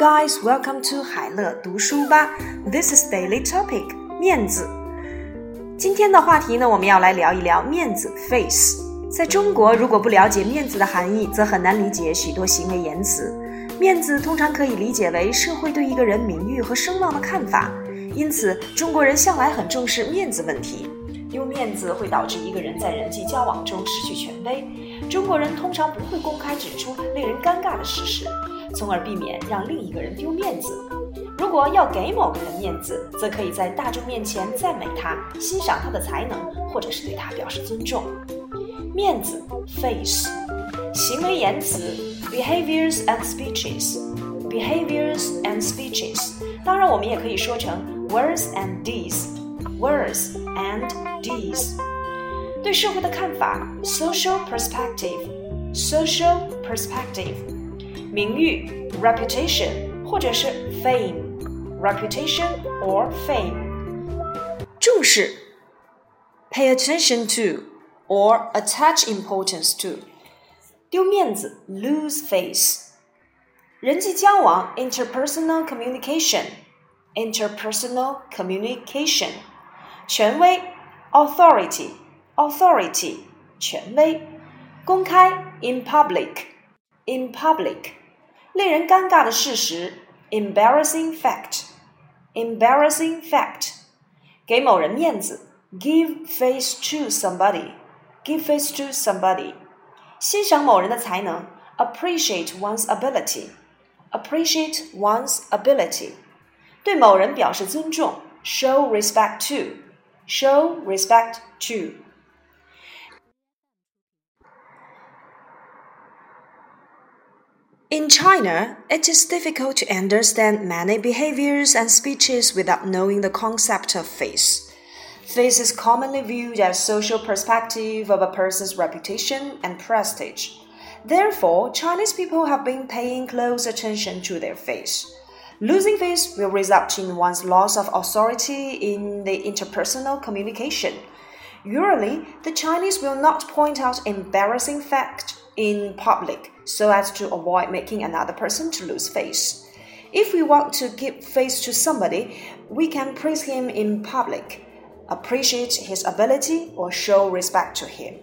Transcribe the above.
guys, welcome to 海乐读书吧。This is daily topic 面子。今天的话题呢，我们要来聊一聊面子 face。在中国，如果不了解面子的含义，则很难理解许多行为言辞。面子通常可以理解为社会对一个人名誉和声望的看法，因此中国人向来很重视面子问题。丢面子会导致一个人在人际交往中失去权威。中国人通常不会公开指出令人尴尬的事实，从而避免让另一个人丢面子。如果要给某个人面子，则可以在大众面前赞美他，欣赏他的才能，或者是对他表示尊重。面子 face，行为言辞 behaviors and speeches，behaviors and speeches。当然，我们也可以说成 words and deeds deeds，words and。Deeds，对社会的看法，social perspective，social perspective，名誉，reputation，或者是 fame，reputation or fame，重视，pay attention to or attach importance to，丢面子，lose face，人际交往，interpersonal communication，interpersonal communication， 权威。authority authority 权威，公开 in public in public，令人尴尬的事实 embarrassing fact embarrassing fact，给某人面子 give face to somebody give face to somebody，欣赏某人的才能 appreciate one's ability appreciate one's ability，对某人表示尊重 show respect to。 Show respect to. In China, it is difficult to understand many behaviors and speeches without knowing the concept of face. Face is commonly viewed as social perspective of a person's reputation and prestige. Therefore, Chinese people have been paying close attention to their face. Losing face will result in one's loss of authority in the interpersonal communication. Usually, the Chinese will not point out embarrassing fact in public so as to avoid making another person to lose face. If we want to give face to somebody, we can praise him in public, appreciate his ability, or show respect to him.